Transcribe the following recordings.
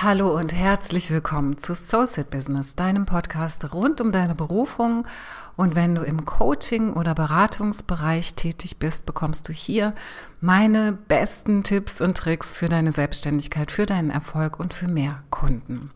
Hallo und herzlich willkommen zu Soulset Business, deinem Podcast rund um deine Berufung. Und wenn du im Coaching oder Beratungsbereich tätig bist, bekommst du hier meine besten Tipps und Tricks für deine Selbstständigkeit, für deinen Erfolg und für mehr Kunden.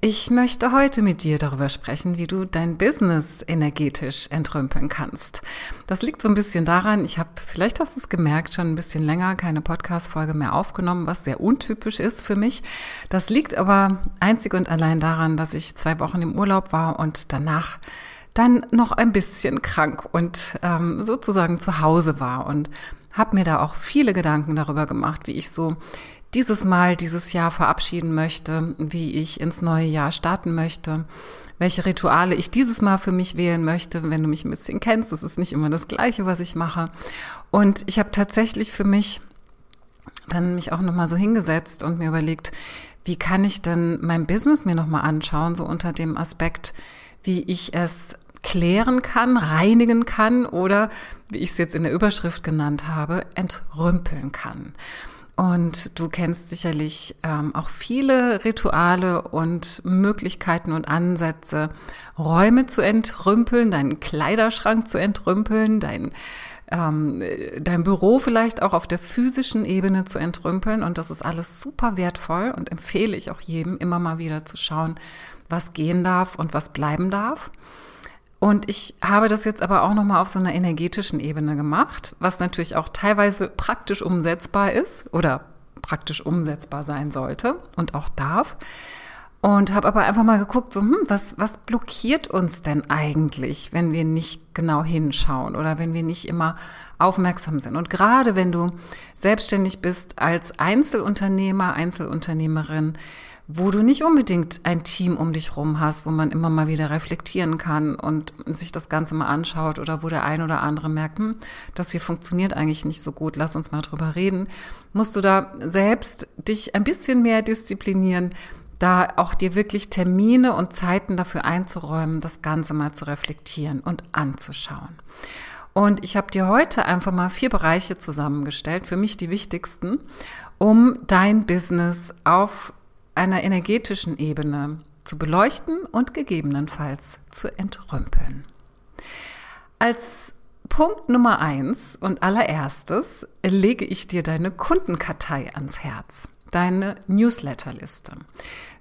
Ich möchte heute mit dir darüber sprechen, wie du dein Business energetisch entrümpeln kannst. Das liegt so ein bisschen daran, ich habe, vielleicht hast du es gemerkt, schon ein bisschen länger keine Podcast-Folge mehr aufgenommen, was sehr untypisch ist für mich. Das liegt aber einzig und allein daran, dass ich zwei Wochen im Urlaub war und danach dann noch ein bisschen krank und ähm, sozusagen zu Hause war und habe mir da auch viele Gedanken darüber gemacht, wie ich so dieses Mal, dieses Jahr verabschieden möchte, wie ich ins neue Jahr starten möchte, welche Rituale ich dieses Mal für mich wählen möchte. Wenn du mich ein bisschen kennst, das ist nicht immer das Gleiche, was ich mache. Und ich habe tatsächlich für mich dann mich auch nochmal so hingesetzt und mir überlegt, wie kann ich denn mein Business mir nochmal anschauen, so unter dem Aspekt, wie ich es klären kann, reinigen kann oder, wie ich es jetzt in der Überschrift genannt habe, entrümpeln kann. Und du kennst sicherlich ähm, auch viele Rituale und Möglichkeiten und Ansätze, Räume zu entrümpeln, deinen Kleiderschrank zu entrümpeln, dein, ähm, dein Büro vielleicht auch auf der physischen Ebene zu entrümpeln. Und das ist alles super wertvoll und empfehle ich auch jedem immer mal wieder zu schauen, was gehen darf und was bleiben darf. Und ich habe das jetzt aber auch nochmal auf so einer energetischen Ebene gemacht, was natürlich auch teilweise praktisch umsetzbar ist oder praktisch umsetzbar sein sollte und auch darf. Und habe aber einfach mal geguckt, so, hm, was, was blockiert uns denn eigentlich, wenn wir nicht genau hinschauen oder wenn wir nicht immer aufmerksam sind? Und gerade wenn du selbstständig bist als Einzelunternehmer, Einzelunternehmerin, wo du nicht unbedingt ein Team um dich rum hast, wo man immer mal wieder reflektieren kann und sich das Ganze mal anschaut oder wo der ein oder andere merkt, hm, das hier funktioniert eigentlich nicht so gut, lass uns mal drüber reden, musst du da selbst dich ein bisschen mehr disziplinieren, da auch dir wirklich Termine und Zeiten dafür einzuräumen, das Ganze mal zu reflektieren und anzuschauen. Und ich habe dir heute einfach mal vier Bereiche zusammengestellt, für mich die wichtigsten, um dein Business auf einer energetischen Ebene zu beleuchten und gegebenenfalls zu entrümpeln. Als Punkt Nummer eins und allererstes lege ich dir deine Kundenkartei ans Herz, deine Newsletterliste.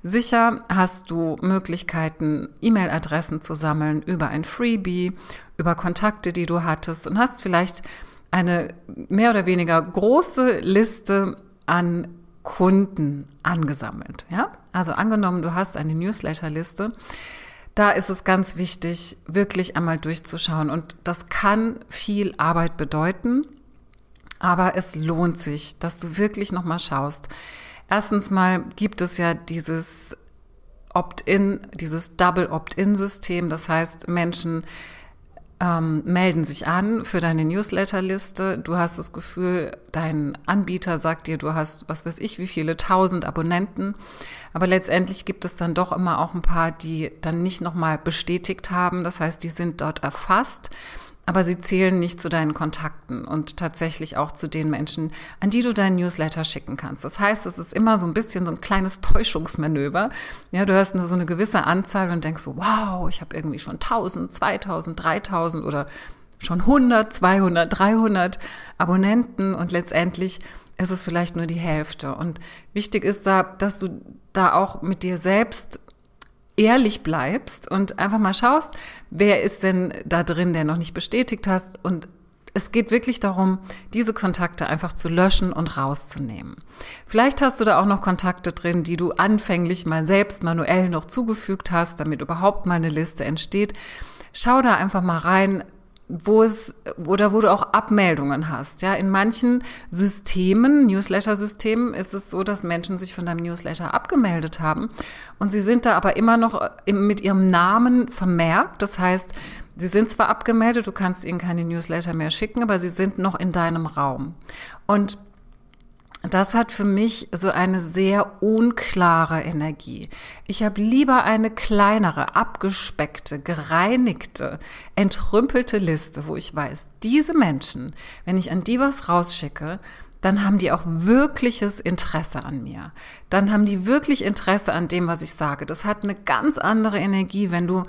Sicher hast du Möglichkeiten, E-Mail-Adressen zu sammeln über ein Freebie, über Kontakte, die du hattest und hast vielleicht eine mehr oder weniger große Liste an Kunden angesammelt. Ja? Also angenommen, du hast eine Newsletterliste, da ist es ganz wichtig, wirklich einmal durchzuschauen. Und das kann viel Arbeit bedeuten, aber es lohnt sich, dass du wirklich nochmal schaust. Erstens mal gibt es ja dieses Opt-in, dieses Double Opt-in-System. Das heißt, Menschen ähm, melden sich an für deine Newsletterliste. Du hast das Gefühl, dein Anbieter sagt dir, du hast, was weiß ich, wie viele tausend Abonnenten. Aber letztendlich gibt es dann doch immer auch ein paar, die dann nicht nochmal bestätigt haben. Das heißt, die sind dort erfasst aber sie zählen nicht zu deinen Kontakten und tatsächlich auch zu den Menschen, an die du deinen Newsletter schicken kannst. Das heißt, es ist immer so ein bisschen so ein kleines Täuschungsmanöver. Ja, du hast nur so eine gewisse Anzahl und denkst so, wow, ich habe irgendwie schon 1000, 2000, 3000 oder schon 100, 200, 300 Abonnenten und letztendlich ist es vielleicht nur die Hälfte. Und wichtig ist da, dass du da auch mit dir selbst ehrlich bleibst und einfach mal schaust, wer ist denn da drin, der noch nicht bestätigt hast und es geht wirklich darum, diese Kontakte einfach zu löschen und rauszunehmen. Vielleicht hast du da auch noch Kontakte drin, die du anfänglich mal selbst manuell noch zugefügt hast, damit überhaupt mal eine Liste entsteht. Schau da einfach mal rein, wo es oder wo du auch Abmeldungen hast. Ja, in manchen Systemen, Newsletter-Systemen, ist es so, dass Menschen sich von deinem Newsletter abgemeldet haben und sie sind da aber immer noch mit ihrem Namen vermerkt. Das heißt, sie sind zwar abgemeldet, du kannst ihnen keine Newsletter mehr schicken, aber sie sind noch in deinem Raum. Und das hat für mich so eine sehr unklare Energie. Ich habe lieber eine kleinere, abgespeckte, gereinigte, entrümpelte Liste, wo ich weiß, diese Menschen, wenn ich an die was rausschicke, dann haben die auch wirkliches Interesse an mir. Dann haben die wirklich Interesse an dem, was ich sage. Das hat eine ganz andere Energie, wenn du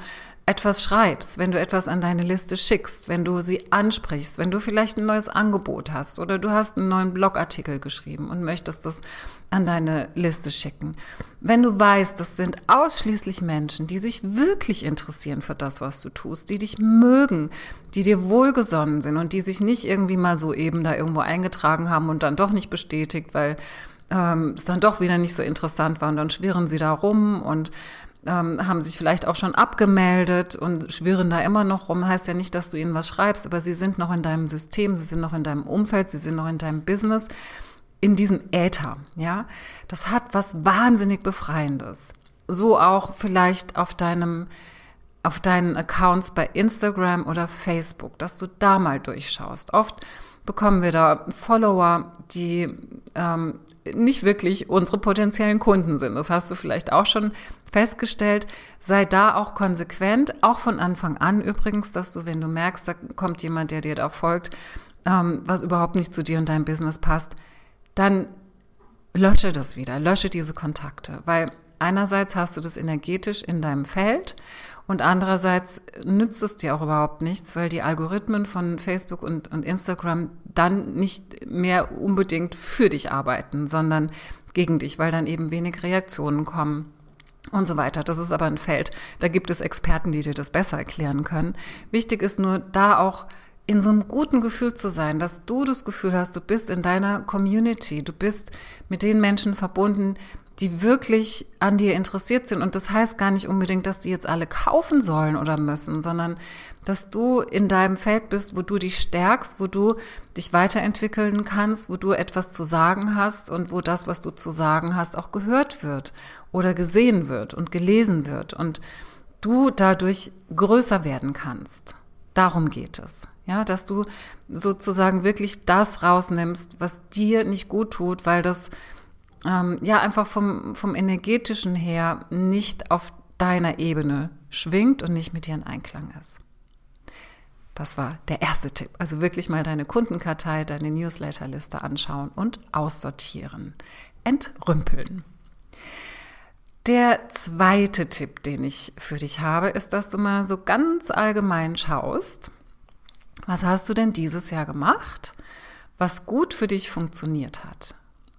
etwas schreibst, wenn du etwas an deine Liste schickst, wenn du sie ansprichst, wenn du vielleicht ein neues Angebot hast oder du hast einen neuen Blogartikel geschrieben und möchtest das an deine Liste schicken. Wenn du weißt, das sind ausschließlich Menschen, die sich wirklich interessieren für das, was du tust, die dich mögen, die dir wohlgesonnen sind und die sich nicht irgendwie mal so eben da irgendwo eingetragen haben und dann doch nicht bestätigt, weil ähm, es dann doch wieder nicht so interessant war und dann schwirren sie da rum und ähm, haben sich vielleicht auch schon abgemeldet und schwirren da immer noch rum. Heißt ja nicht, dass du ihnen was schreibst, aber sie sind noch in deinem System, sie sind noch in deinem Umfeld, sie sind noch in deinem Business, in diesem Äther, ja. Das hat was wahnsinnig Befreiendes. So auch vielleicht auf deinem, auf deinen Accounts bei Instagram oder Facebook, dass du da mal durchschaust. Oft bekommen wir da Follower, die ähm, nicht wirklich unsere potenziellen Kunden sind. Das hast du vielleicht auch schon festgestellt. Sei da auch konsequent, auch von Anfang an übrigens, dass du, wenn du merkst, da kommt jemand, der dir da folgt, ähm, was überhaupt nicht zu dir und deinem Business passt, dann lösche das wieder, lösche diese Kontakte, weil einerseits hast du das energetisch in deinem Feld und andererseits nützt es dir auch überhaupt nichts, weil die Algorithmen von Facebook und, und Instagram dann nicht mehr unbedingt für dich arbeiten, sondern gegen dich, weil dann eben wenig Reaktionen kommen und so weiter. Das ist aber ein Feld. Da gibt es Experten, die dir das besser erklären können. Wichtig ist nur, da auch in so einem guten Gefühl zu sein, dass du das Gefühl hast, du bist in deiner Community, du bist mit den Menschen verbunden, die wirklich an dir interessiert sind. Und das heißt gar nicht unbedingt, dass die jetzt alle kaufen sollen oder müssen, sondern dass du in deinem Feld bist, wo du dich stärkst, wo du dich weiterentwickeln kannst, wo du etwas zu sagen hast und wo das, was du zu sagen hast, auch gehört wird oder gesehen wird und gelesen wird und du dadurch größer werden kannst. Darum geht es. Ja, dass du sozusagen wirklich das rausnimmst, was dir nicht gut tut, weil das ähm, ja einfach vom, vom energetischen her nicht auf deiner Ebene schwingt und nicht mit dir in Einklang ist. Das war der erste Tipp. Also wirklich mal deine Kundenkartei, deine Newsletterliste anschauen und aussortieren. Entrümpeln. Der zweite Tipp, den ich für dich habe, ist, dass du mal so ganz allgemein schaust, was hast du denn dieses Jahr gemacht, was gut für dich funktioniert hat?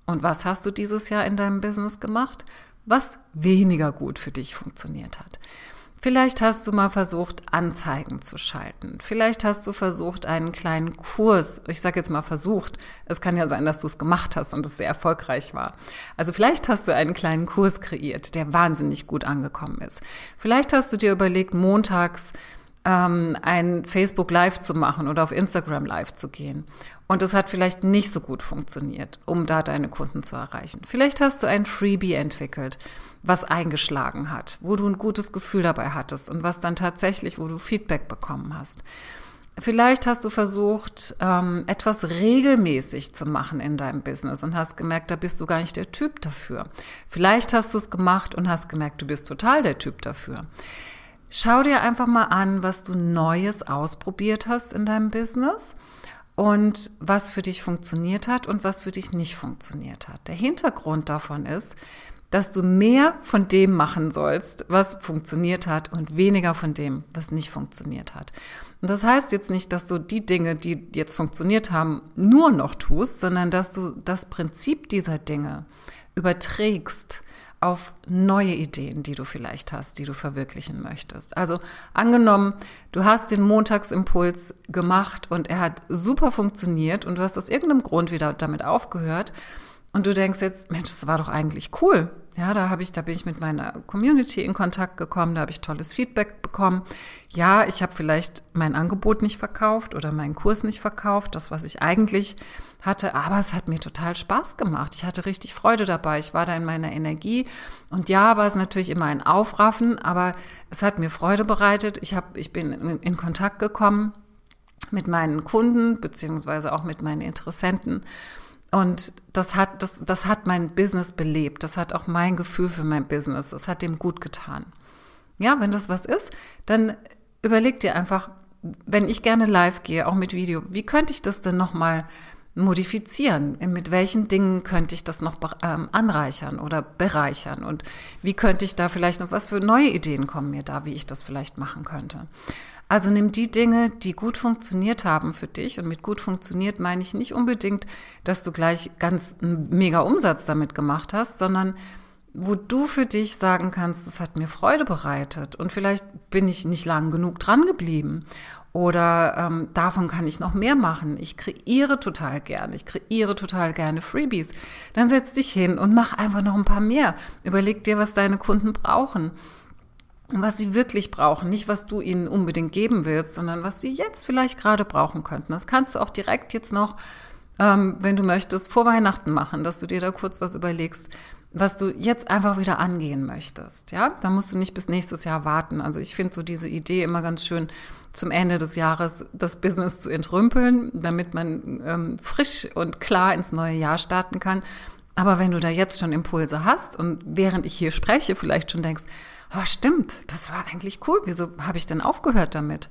Und was hast du dieses Jahr in deinem Business gemacht, was weniger gut für dich funktioniert hat? Vielleicht hast du mal versucht, Anzeigen zu schalten. Vielleicht hast du versucht, einen kleinen Kurs, ich sage jetzt mal versucht, es kann ja sein, dass du es gemacht hast und es sehr erfolgreich war. Also vielleicht hast du einen kleinen Kurs kreiert, der wahnsinnig gut angekommen ist. Vielleicht hast du dir überlegt, montags ähm, ein Facebook Live zu machen oder auf Instagram Live zu gehen. Und es hat vielleicht nicht so gut funktioniert, um da deine Kunden zu erreichen. Vielleicht hast du ein Freebie entwickelt, was eingeschlagen hat, wo du ein gutes Gefühl dabei hattest und was dann tatsächlich, wo du Feedback bekommen hast. Vielleicht hast du versucht, ähm, etwas regelmäßig zu machen in deinem Business und hast gemerkt, da bist du gar nicht der Typ dafür. Vielleicht hast du es gemacht und hast gemerkt, du bist total der Typ dafür. Schau dir einfach mal an, was du Neues ausprobiert hast in deinem Business und was für dich funktioniert hat und was für dich nicht funktioniert hat. Der Hintergrund davon ist, dass du mehr von dem machen sollst, was funktioniert hat und weniger von dem, was nicht funktioniert hat. Und das heißt jetzt nicht, dass du die Dinge, die jetzt funktioniert haben, nur noch tust, sondern dass du das Prinzip dieser Dinge überträgst auf neue Ideen, die du vielleicht hast, die du verwirklichen möchtest. Also angenommen, du hast den Montagsimpuls gemacht und er hat super funktioniert und du hast aus irgendeinem Grund wieder damit aufgehört und du denkst jetzt, Mensch, das war doch eigentlich cool. Ja, da habe ich, da bin ich mit meiner Community in Kontakt gekommen, da habe ich tolles Feedback bekommen. Ja, ich habe vielleicht mein Angebot nicht verkauft oder meinen Kurs nicht verkauft, das, was ich eigentlich hatte, aber es hat mir total Spaß gemacht. Ich hatte richtig Freude dabei. Ich war da in meiner Energie. Und ja, war es natürlich immer ein Aufraffen, aber es hat mir Freude bereitet. Ich, hab, ich bin in, in Kontakt gekommen mit meinen Kunden, beziehungsweise auch mit meinen Interessenten. Und das hat, das, das hat mein Business belebt. Das hat auch mein Gefühl für mein Business. Das hat dem gut getan. Ja, wenn das was ist, dann überleg dir einfach, wenn ich gerne live gehe, auch mit Video, wie könnte ich das denn nochmal modifizieren? Mit welchen Dingen könnte ich das noch ähm, anreichern oder bereichern? Und wie könnte ich da vielleicht noch, was für neue Ideen kommen mir da, wie ich das vielleicht machen könnte? Also nimm die Dinge, die gut funktioniert haben für dich. Und mit gut funktioniert meine ich nicht unbedingt, dass du gleich ganz einen mega Umsatz damit gemacht hast, sondern wo du für dich sagen kannst, es hat mir Freude bereitet und vielleicht bin ich nicht lang genug dran geblieben oder ähm, davon kann ich noch mehr machen. Ich kreiere total gerne, ich kreiere total gerne Freebies. Dann setz dich hin und mach einfach noch ein paar mehr. Überleg dir, was deine Kunden brauchen und was sie wirklich brauchen. Nicht, was du ihnen unbedingt geben willst, sondern was sie jetzt vielleicht gerade brauchen könnten. Das kannst du auch direkt jetzt noch, ähm, wenn du möchtest, vor Weihnachten machen, dass du dir da kurz was überlegst, was du jetzt einfach wieder angehen möchtest. Ja, da musst du nicht bis nächstes Jahr warten. Also ich finde so diese Idee immer ganz schön, zum Ende des Jahres das Business zu entrümpeln, damit man ähm, frisch und klar ins neue Jahr starten kann. Aber wenn du da jetzt schon Impulse hast und während ich hier spreche, vielleicht schon denkst, oh stimmt, das war eigentlich cool, wieso habe ich denn aufgehört damit?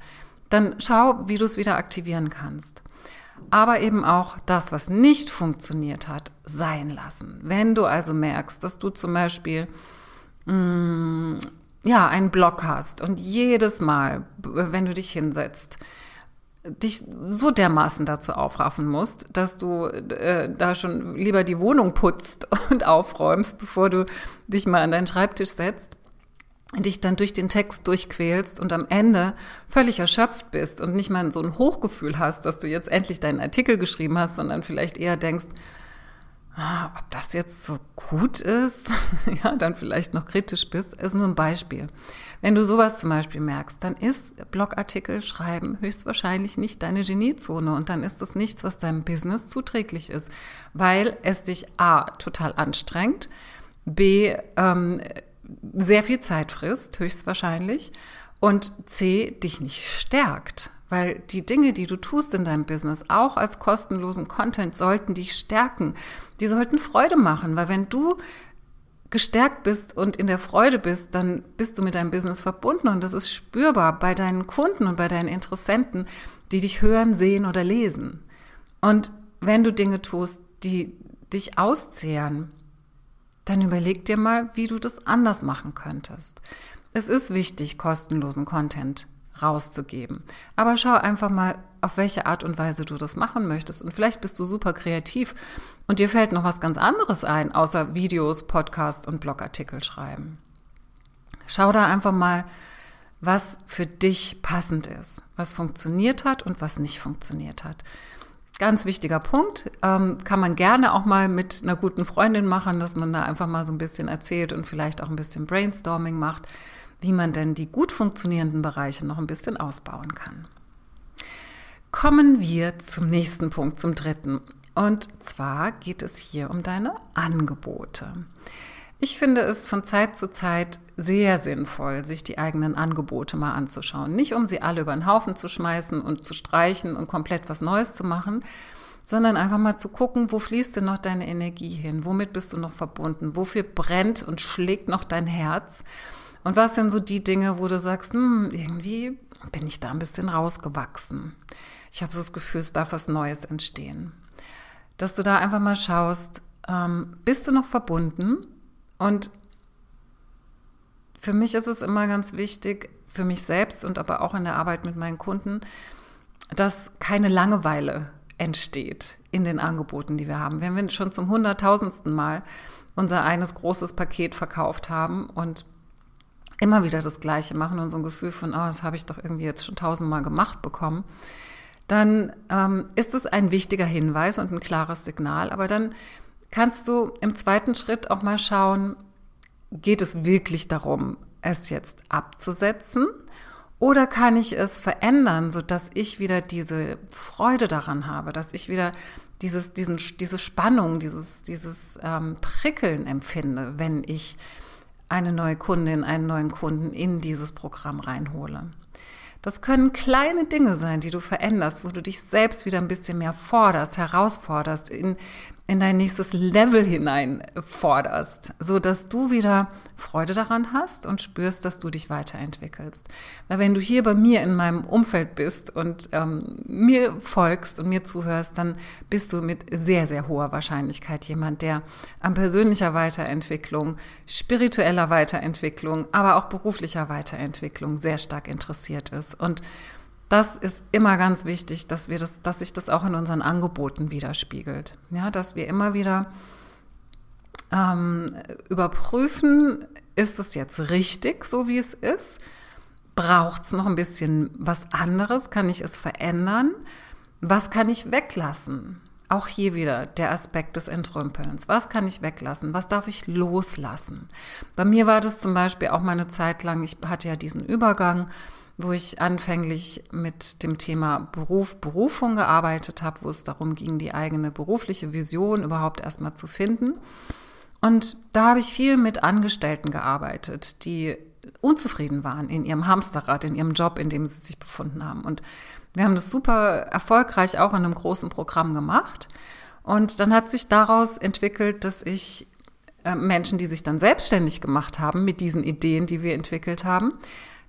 Dann schau, wie du es wieder aktivieren kannst aber eben auch das, was nicht funktioniert hat, sein lassen. Wenn du also merkst, dass du zum Beispiel mh, mm, ja einen Block hast und jedes Mal, wenn du dich hinsetzt, dich so dermaßen dazu aufraffen musst, dass du äh, da schon lieber die Wohnung putzt und aufräumst, bevor du dich mal an deinen Schreibtisch setzt, dich dann durch den Text durchquälst und am Ende völlig erschöpft bist und nicht mal so ein Hochgefühl hast, dass du jetzt endlich deinen Artikel geschrieben hast, sondern vielleicht eher denkst, ah, ob das jetzt so gut ist, ja, dann vielleicht noch kritisch bist, ist nur ein Beispiel. Wenn du sowas zum Beispiel merkst, dann ist Blogartikel schreiben höchstwahrscheinlich nicht deine Geniezone und dann ist es nichts, was deinem Business zuträglich ist, weil es dich A, total anstrengt, B, ähm, sehr viel Zeit frisst, höchstwahrscheinlich, und C, dich nicht stärkt. Weil die Dinge, die du tust in deinem Business, auch als kostenlosen Content, sollten dich stärken. Die sollten Freude machen, weil wenn du gestärkt bist und in der Freude bist, dann bist du mit deinem Business verbunden und das ist spürbar bei deinen Kunden und bei deinen Interessenten, die dich hören, sehen oder lesen. Und wenn du Dinge tust, die dich auszehren, dann überleg dir mal, wie du das anders machen könntest. Es ist wichtig, kostenlosen Content rauszugeben. Aber schau einfach mal, auf welche Art und Weise du das machen möchtest. Und vielleicht bist du super kreativ und dir fällt noch was ganz anderes ein, außer Videos, Podcasts und Blogartikel schreiben. Schau da einfach mal, was für dich passend ist, was funktioniert hat und was nicht funktioniert hat. Ganz wichtiger Punkt. Ähm, kann man gerne auch mal mit einer guten Freundin machen, dass man da einfach mal so ein bisschen erzählt und vielleicht auch ein bisschen Brainstorming macht, wie man denn die gut funktionierenden Bereiche noch ein bisschen ausbauen kann. Kommen wir zum nächsten Punkt, zum dritten. Und zwar geht es hier um deine Angebote. Ich finde es von Zeit zu Zeit sehr sinnvoll, sich die eigenen Angebote mal anzuschauen. Nicht um sie alle über den Haufen zu schmeißen und zu streichen und komplett was Neues zu machen, sondern einfach mal zu gucken, wo fließt denn noch deine Energie hin? Womit bist du noch verbunden? Wofür brennt und schlägt noch dein Herz? Und was sind so die Dinge, wo du sagst, hm, irgendwie bin ich da ein bisschen rausgewachsen. Ich habe so das Gefühl, es darf was Neues entstehen. Dass du da einfach mal schaust, ähm, bist du noch verbunden? Und für mich ist es immer ganz wichtig, für mich selbst und aber auch in der Arbeit mit meinen Kunden, dass keine Langeweile entsteht in den Angeboten, die wir haben. Wenn wir schon zum hunderttausendsten Mal unser eines großes Paket verkauft haben und immer wieder das Gleiche machen und so ein Gefühl von, oh, das habe ich doch irgendwie jetzt schon tausendmal gemacht bekommen, dann ähm, ist es ein wichtiger Hinweis und ein klares Signal. Aber dann kannst du im zweiten Schritt auch mal schauen, geht es wirklich darum, es jetzt abzusetzen? Oder kann ich es verändern, so dass ich wieder diese Freude daran habe, dass ich wieder dieses, diesen, diese Spannung, dieses, dieses ähm, Prickeln empfinde, wenn ich eine neue Kundin, einen neuen Kunden in dieses Programm reinhole. Das können kleine Dinge sein, die du veränderst, wo du dich selbst wieder ein bisschen mehr forderst, herausforderst, in, in dein nächstes Level hinein forderst, so dass du wieder Freude daran hast und spürst, dass du dich weiterentwickelst. Weil wenn du hier bei mir in meinem Umfeld bist und ähm, mir folgst und mir zuhörst, dann bist du mit sehr, sehr hoher Wahrscheinlichkeit jemand, der an persönlicher Weiterentwicklung, spiritueller Weiterentwicklung, aber auch beruflicher Weiterentwicklung sehr stark interessiert ist. Und das ist immer ganz wichtig, dass wir das, dass sich das auch in unseren Angeboten widerspiegelt. Ja, dass wir immer wieder ähm, überprüfen, ist es jetzt richtig, so wie es ist? Braucht es noch ein bisschen was anderes? Kann ich es verändern? Was kann ich weglassen? Auch hier wieder der Aspekt des Entrümpelns. Was kann ich weglassen? Was darf ich loslassen? Bei mir war das zum Beispiel auch mal eine Zeit lang, ich hatte ja diesen Übergang wo ich anfänglich mit dem Thema Beruf, Berufung gearbeitet habe, wo es darum ging, die eigene berufliche Vision überhaupt erstmal zu finden. Und da habe ich viel mit Angestellten gearbeitet, die unzufrieden waren in ihrem Hamsterrad, in ihrem Job, in dem sie sich befunden haben. Und wir haben das super erfolgreich auch in einem großen Programm gemacht. Und dann hat sich daraus entwickelt, dass ich äh, Menschen, die sich dann selbstständig gemacht haben mit diesen Ideen, die wir entwickelt haben,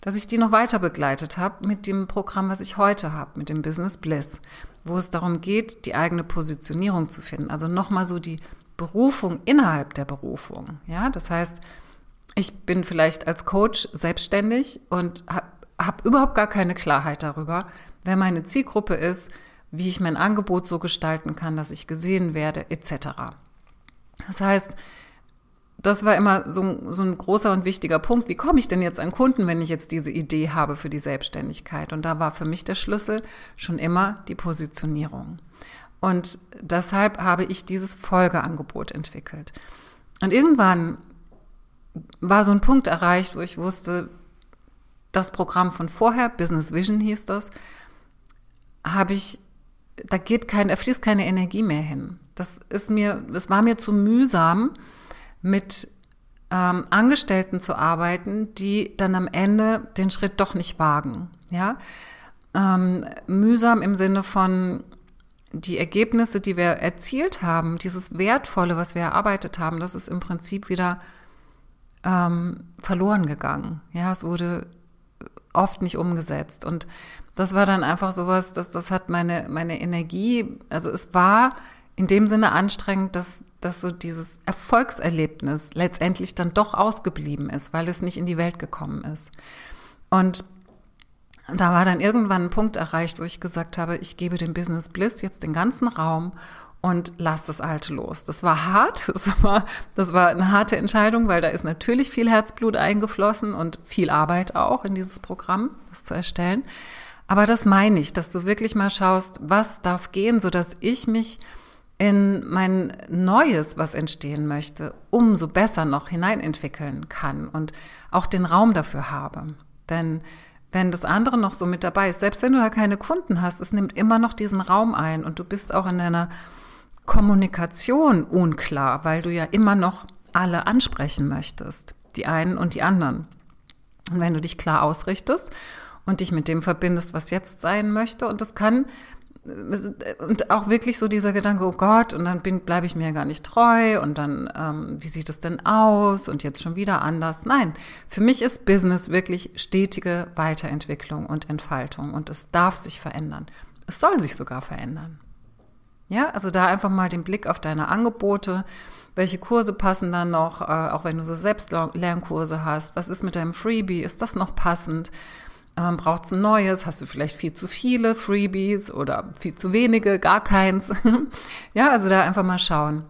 dass ich die noch weiter begleitet habe mit dem Programm, was ich heute habe, mit dem Business Bliss, wo es darum geht, die eigene Positionierung zu finden. Also nochmal so die Berufung innerhalb der Berufung. Ja, das heißt, ich bin vielleicht als Coach selbstständig und habe hab überhaupt gar keine Klarheit darüber, wer meine Zielgruppe ist, wie ich mein Angebot so gestalten kann, dass ich gesehen werde, etc. Das heißt, das war immer so, so ein großer und wichtiger Punkt. Wie komme ich denn jetzt an Kunden, wenn ich jetzt diese Idee habe für die Selbstständigkeit? Und da war für mich der Schlüssel schon immer die Positionierung. Und deshalb habe ich dieses Folgeangebot entwickelt. Und irgendwann war so ein Punkt erreicht, wo ich wusste, das Programm von vorher, Business Vision hieß das, habe ich, da geht kein, da fließt keine Energie mehr hin. Das ist mir, es war mir zu mühsam, mit ähm, Angestellten zu arbeiten, die dann am Ende den Schritt doch nicht wagen. Ja, ähm, mühsam im Sinne von die Ergebnisse, die wir erzielt haben, dieses Wertvolle, was wir erarbeitet haben, das ist im Prinzip wieder ähm, verloren gegangen. Ja, es wurde oft nicht umgesetzt und das war dann einfach sowas, dass das hat meine meine Energie, also es war in dem Sinne anstrengend, dass, dass so dieses Erfolgserlebnis letztendlich dann doch ausgeblieben ist, weil es nicht in die Welt gekommen ist. Und da war dann irgendwann ein Punkt erreicht, wo ich gesagt habe, ich gebe dem Business Bliss jetzt den ganzen Raum und lass das Alte los. Das war hart, das war, das war eine harte Entscheidung, weil da ist natürlich viel Herzblut eingeflossen und viel Arbeit auch in dieses Programm, das zu erstellen. Aber das meine ich, dass du wirklich mal schaust, was darf gehen, so dass ich mich in mein Neues, was entstehen möchte, umso besser noch hineinentwickeln kann und auch den Raum dafür habe. Denn wenn das andere noch so mit dabei ist, selbst wenn du da keine Kunden hast, es nimmt immer noch diesen Raum ein und du bist auch in deiner Kommunikation unklar, weil du ja immer noch alle ansprechen möchtest, die einen und die anderen. Und wenn du dich klar ausrichtest und dich mit dem verbindest, was jetzt sein möchte, und das kann und auch wirklich so dieser Gedanke, oh Gott, und dann bleibe ich mir ja gar nicht treu und dann, ähm, wie sieht es denn aus und jetzt schon wieder anders. Nein, für mich ist Business wirklich stetige Weiterentwicklung und Entfaltung und es darf sich verändern. Es soll sich sogar verändern. Ja, also da einfach mal den Blick auf deine Angebote, welche Kurse passen dann noch, äh, auch wenn du so Selbstlernkurse hast, was ist mit deinem Freebie, ist das noch passend? Ähm, Braucht es ein neues? Hast du vielleicht viel zu viele Freebies oder viel zu wenige, gar keins? ja, also da einfach mal schauen.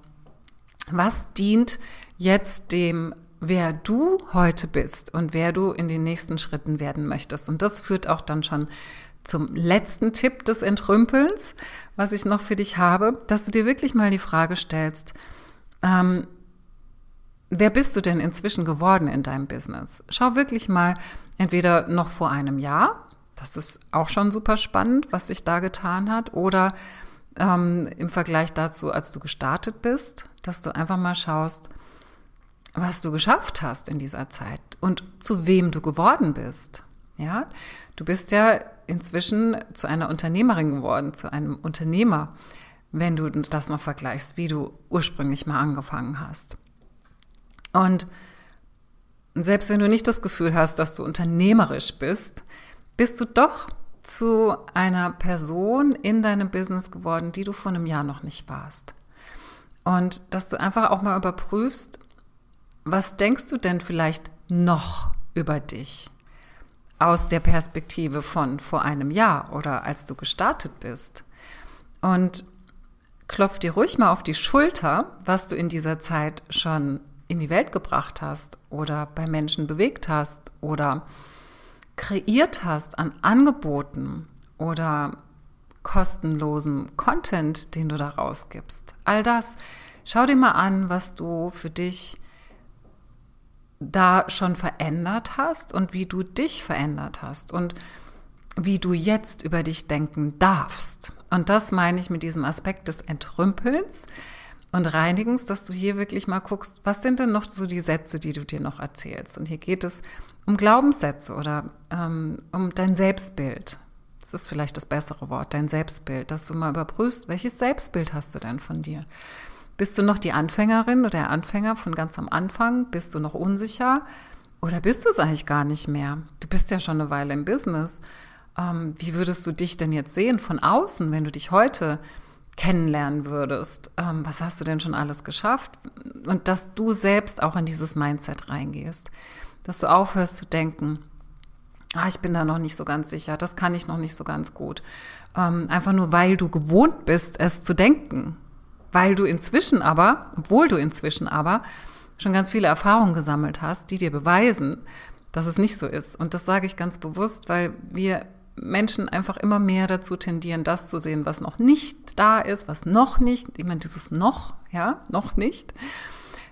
Was dient jetzt dem, wer du heute bist und wer du in den nächsten Schritten werden möchtest? Und das führt auch dann schon zum letzten Tipp des Entrümpelns, was ich noch für dich habe, dass du dir wirklich mal die Frage stellst, ähm, wer bist du denn inzwischen geworden in deinem Business? Schau wirklich mal, Entweder noch vor einem Jahr, das ist auch schon super spannend, was sich da getan hat, oder ähm, im Vergleich dazu, als du gestartet bist, dass du einfach mal schaust, was du geschafft hast in dieser Zeit und zu wem du geworden bist. Ja, du bist ja inzwischen zu einer Unternehmerin geworden, zu einem Unternehmer. wenn du das noch vergleichst, wie du ursprünglich mal angefangen hast. Und selbst wenn du nicht das Gefühl hast, dass du unternehmerisch bist, bist du doch zu einer Person in deinem Business geworden, die du vor einem Jahr noch nicht warst. Und dass du einfach auch mal überprüfst, was denkst du denn vielleicht noch über dich aus der Perspektive von vor einem Jahr oder als du gestartet bist? Und klopf dir ruhig mal auf die Schulter, was du in dieser Zeit schon in die Welt gebracht hast oder bei Menschen bewegt hast oder kreiert hast an Angeboten oder kostenlosem Content, den du da rausgibst. All das. Schau dir mal an, was du für dich da schon verändert hast und wie du dich verändert hast und wie du jetzt über dich denken darfst. Und das meine ich mit diesem Aspekt des Entrümpelns und Reinigens, dass du hier wirklich mal guckst, was sind denn noch so die Sätze, die du dir noch erzählst. Und hier geht es um Glaubenssätze oder ähm, um dein Selbstbild. Das ist vielleicht das bessere Wort, dein Selbstbild, dass du mal überprüfst, welches Selbstbild hast du denn von dir? Bist du noch die Anfängerin oder der Anfänger von ganz am Anfang? Bist du noch unsicher? Oder bist du es eigentlich gar nicht mehr? Du bist ja schon eine Weile im Business. Ähm, wie würdest du dich denn jetzt sehen von außen, wenn du dich heute kennenlernen würdest? Ähm, was hast du denn schon alles geschafft? Und dass du selbst auch in dieses Mindset reingehst. Dass du aufhörst zu denken, ah, ich bin da noch nicht so ganz sicher, das kann ich noch nicht so ganz gut. Ähm, einfach nur, weil du gewohnt bist, es zu denken. Weil du inzwischen aber, obwohl du inzwischen aber schon ganz viele Erfahrungen gesammelt hast, die dir beweisen, dass es nicht so ist. Und das sage ich ganz bewusst, weil wir Menschen einfach immer mehr dazu tendieren, das zu sehen, was noch nicht da ist, was noch nicht, ich meine, dieses noch, ja, noch nicht,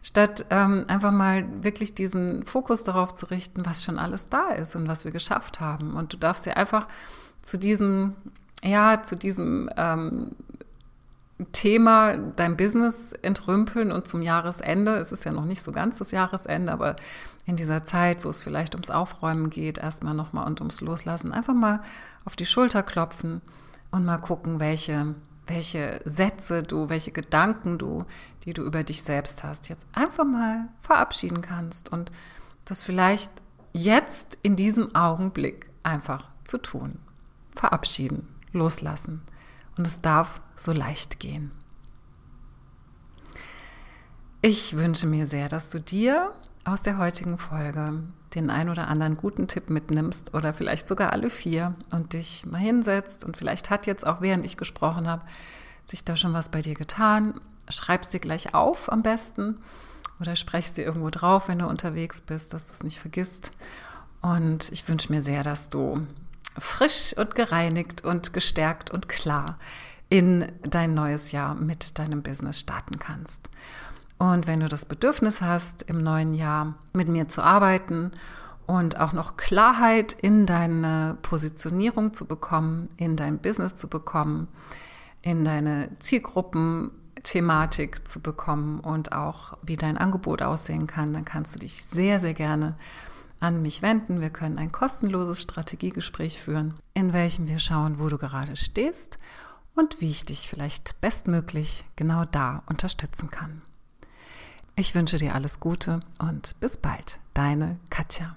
statt ähm, einfach mal wirklich diesen Fokus darauf zu richten, was schon alles da ist und was wir geschafft haben. Und du darfst ja einfach zu diesem, ja, zu diesem ähm, Thema dein Business entrümpeln und zum Jahresende, es ist ja noch nicht so ganz das Jahresende, aber in dieser Zeit, wo es vielleicht ums Aufräumen geht, erstmal nochmal und ums Loslassen, einfach mal auf die Schulter klopfen und mal gucken, welche, welche Sätze du, welche Gedanken du, die du über dich selbst hast, jetzt einfach mal verabschieden kannst und das vielleicht jetzt in diesem Augenblick einfach zu tun. Verabschieden, loslassen. Und es darf so leicht gehen. Ich wünsche mir sehr, dass du dir aus der heutigen Folge den ein oder anderen guten Tipp mitnimmst oder vielleicht sogar alle vier und dich mal hinsetzt und vielleicht hat jetzt auch während ich gesprochen habe, sich da schon was bei dir getan. Schreib's dir gleich auf am besten oder sprechst dir irgendwo drauf, wenn du unterwegs bist, dass du es nicht vergisst. Und ich wünsche mir sehr, dass du frisch und gereinigt und gestärkt und klar in dein neues Jahr mit deinem Business starten kannst. Und wenn du das Bedürfnis hast, im neuen Jahr mit mir zu arbeiten und auch noch Klarheit in deine Positionierung zu bekommen, in dein Business zu bekommen, in deine Zielgruppenthematik zu bekommen und auch wie dein Angebot aussehen kann, dann kannst du dich sehr, sehr gerne an mich wenden. Wir können ein kostenloses Strategiegespräch führen, in welchem wir schauen, wo du gerade stehst und wie ich dich vielleicht bestmöglich genau da unterstützen kann. Ich wünsche dir alles Gute und bis bald, deine Katja.